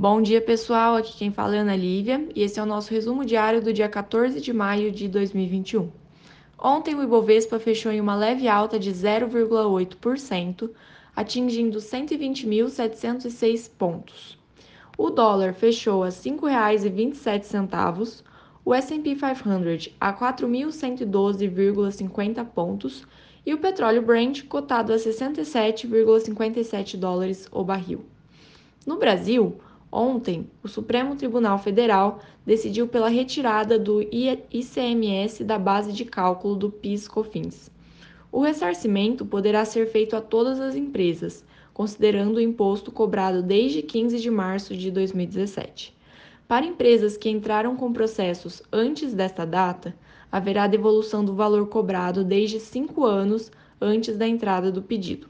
Bom dia, pessoal. Aqui quem fala é Ana Lívia e esse é o nosso resumo diário do dia 14 de maio de 2021. Ontem o Ibovespa fechou em uma leve alta de 0,8%, atingindo 120.706 pontos. O dólar fechou a R$ 5,27, o S&P 500 a 4.112,50 pontos e o petróleo Brent cotado a 67,57 dólares o barril. No Brasil, Ontem, o Supremo Tribunal Federal decidiu pela retirada do ICMS da base de cálculo do PIS/COFINS. O ressarcimento poderá ser feito a todas as empresas, considerando o imposto cobrado desde 15 de março de 2017. Para empresas que entraram com processos antes desta data, haverá devolução do valor cobrado desde cinco anos antes da entrada do pedido.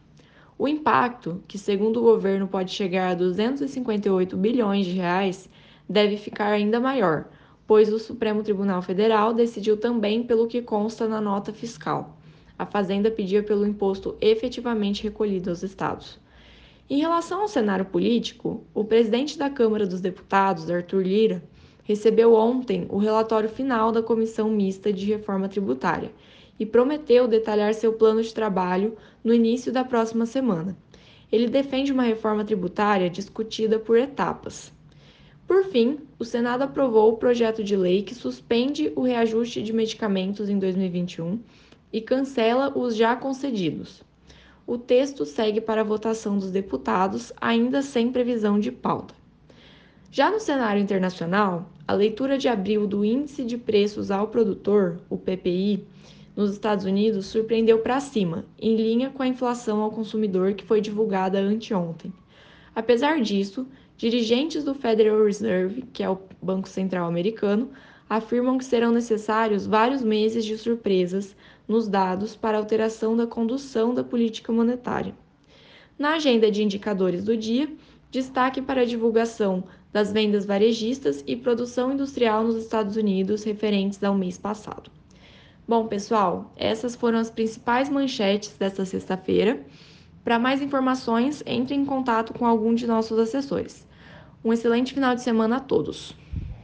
O impacto, que segundo o governo pode chegar a 258 bilhões de reais, deve ficar ainda maior, pois o Supremo Tribunal Federal decidiu também pelo que consta na nota fiscal. A Fazenda pedia pelo imposto efetivamente recolhido aos estados. Em relação ao cenário político, o presidente da Câmara dos Deputados, Arthur Lira, recebeu ontem o relatório final da Comissão Mista de Reforma Tributária e prometeu detalhar seu plano de trabalho no início da próxima semana. Ele defende uma reforma tributária discutida por etapas. Por fim, o Senado aprovou o projeto de lei que suspende o reajuste de medicamentos em 2021 e cancela os já concedidos. O texto segue para a votação dos deputados, ainda sem previsão de pauta. Já no cenário internacional, a leitura de abril do Índice de Preços ao Produtor, o PPI, nos Estados Unidos surpreendeu para cima, em linha com a inflação ao consumidor que foi divulgada anteontem. Apesar disso, dirigentes do Federal Reserve, que é o Banco Central americano, afirmam que serão necessários vários meses de surpresas nos dados para alteração da condução da política monetária. Na agenda de indicadores do dia, destaque para a divulgação das vendas varejistas e produção industrial nos Estados Unidos referentes ao mês passado. Bom, pessoal, essas foram as principais manchetes desta sexta-feira. Para mais informações, entre em contato com algum de nossos assessores. Um excelente final de semana a todos!